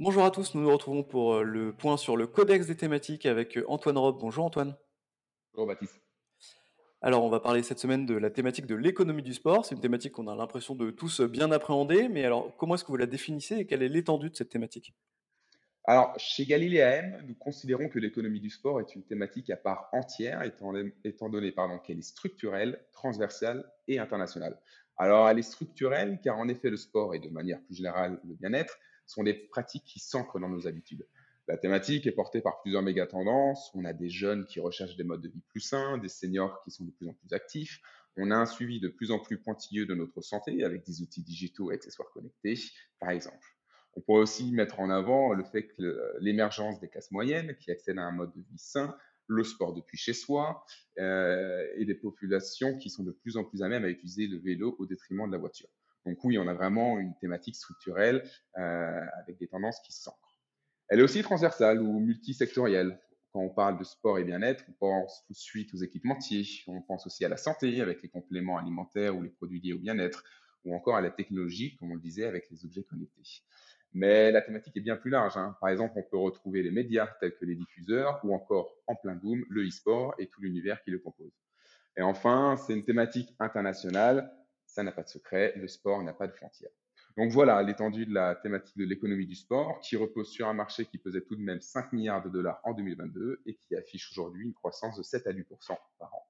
Bonjour à tous, nous nous retrouvons pour euh, le point sur le codex des thématiques avec euh, Antoine Rob. Bonjour Antoine. Bonjour Baptiste. Alors on va parler cette semaine de la thématique de l'économie du sport. C'est une thématique qu'on a l'impression de tous bien appréhender, mais alors comment est-ce que vous la définissez et quelle est l'étendue de cette thématique? Alors, chez Galilée AM, nous considérons que l'économie du sport est une thématique à part entière, étant, étant donné qu'elle est structurelle, transversale et internationale. Alors, elle est structurelle car en effet, le sport et de manière plus générale le bien-être sont des pratiques qui s'ancrent dans nos habitudes. La thématique est portée par plusieurs méga tendances. On a des jeunes qui recherchent des modes de vie plus sains, des seniors qui sont de plus en plus actifs. On a un suivi de plus en plus pointilleux de notre santé avec des outils digitaux et accessoires connectés, par exemple. On pourrait aussi mettre en avant le fait que l'émergence des classes moyennes qui accèdent à un mode de vie sain, le sport depuis chez soi euh, et des populations qui sont de plus en plus à même à utiliser le vélo au détriment de la voiture. Donc oui, on a vraiment une thématique structurelle euh, avec des tendances qui s'ancrent. Elle est aussi transversale ou multisectorielle. Quand on parle de sport et bien-être, on pense tout de suite aux équipementiers, on pense aussi à la santé avec les compléments alimentaires ou les produits liés au bien-être, ou encore à la technologie, comme on le disait, avec les objets connectés. Mais la thématique est bien plus large. Hein. Par exemple, on peut retrouver les médias tels que les diffuseurs, ou encore en plein boom, le e-sport et tout l'univers qui le compose. Et enfin, c'est une thématique internationale ça n'a pas de secret, le sport n'a pas de frontières. Donc voilà l'étendue de la thématique de l'économie du sport, qui repose sur un marché qui pesait tout de même 5 milliards de dollars en 2022 et qui affiche aujourd'hui une croissance de 7 à 8% par an.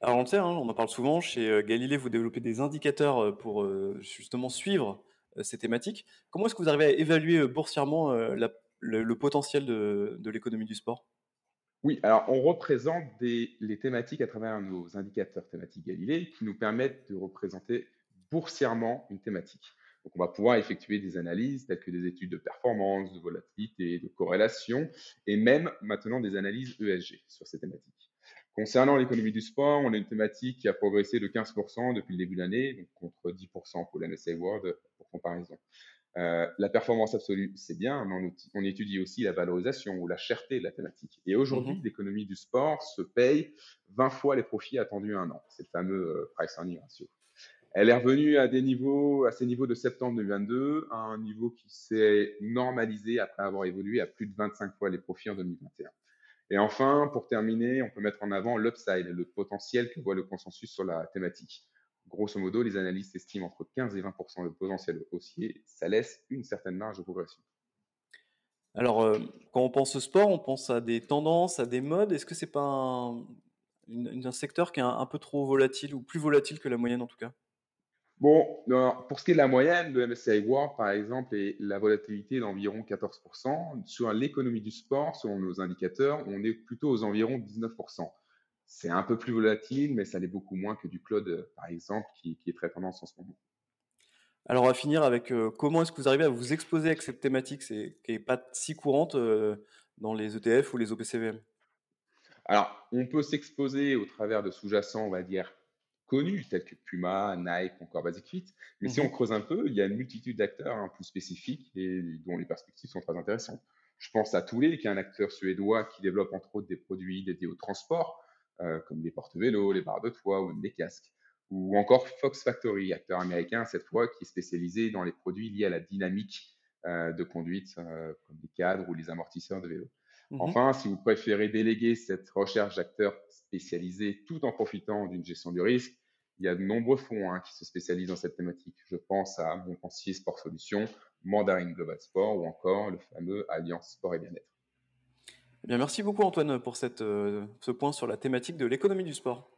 Alors on le sait, on en parle souvent, chez euh, Galilée, vous développez des indicateurs euh, pour euh, justement suivre ces thématiques. Comment est-ce que vous arrivez à évaluer boursièrement le, potentiel de l'économie du sport? Oui, alors on représente les thématiques à travers nos indicateurs thématiques Galilée qui nous permettent de représenter boursièrement une thématique. Donc on va pouvoir effectuer des analyses telles que des études de performance, de volatilité, de corrélation et même maintenant des analyses ESG sur ces thématiques. Concernant l'économie du sport, on a une thématique qui a progressé de 15% depuis le début de l'année, contre 10% pour l'MSA World pour comparaison. Euh, la performance absolue, c'est bien, mais on, étudie aussi la valorisation ou la cherté de la thématique. Et aujourd'hui, mhm. l'économie du sport se paye 20 fois les profits attendus un an. C'est le fameux euh, price earning ratio. Elle est revenue à des niveaux, à ces niveaux de septembre 2022, à un niveau qui s'est normalisé après avoir évolué à plus de 25 fois les profits en 2021. Et enfin, pour terminer, on peut mettre en avant l'upside, le potentiel que voit le consensus sur la thématique grosso modo, les analystes estiment entre 15 et 20% de potentiel haussier. Ça laisse une certaine marge de progression. Alors, euh, quand on pense au sport, on pense à des tendances, à des modes. Est-ce que c'est pas un, un, secteur qui est un, peu trop volatile ou plus volatile que la moyenne en tout cas? Bon, pour ce qui est de la moyenne, le MSCI World, par exemple, est la volatilité d'environ 14%. Sur l'économie du sport, selon nos indicateurs, on est plutôt aux environs 19% c'est un peu plus volatile, mais ça l'est beaucoup moins que du cloud, euh, par exemple, qui, est très tendance en ce moment. Alors, on va finir avec euh, comment est-ce que vous arrivez à vous exposer avec cette thématique qui n'est pas si courante euh, dans les ETF ou les OPCVM Alors, on peut s'exposer au travers de sous-jacents, on va dire, connus, tels que Puma, Nike, encore Basic Fit. Mais si on mhm. creuse un peu, il y a une multitude d'acteurs un peu spécifiques et dont les perspectives sont très intéressantes. Je pense à Thule, qui est un acteur suédois qui développe entre autres des produits dédiés au transport, comme les porte-vélos, les barres de toit ou même des casques. Ou encore Fox Factory, acteur américain cette fois qui est spécialisé dans les produits liés à la dynamique euh, de conduite, euh, comme les cadres ou les amortisseurs de vélo. Mhm. Enfin, si vous préférez déléguer cette recherche d'acteurs spécialisés tout en profitant d'une gestion du risque, il y a de nombreux fonds hein, qui se spécialisent dans cette thématique. Je pense à Montpensier Sport Solutions, Mandarin Global Sport ou encore le fameux Alliance Sport et Bien-être. Eh merci beaucoup Antoine pour euh, ce point sur la thématique de l'économie du sport.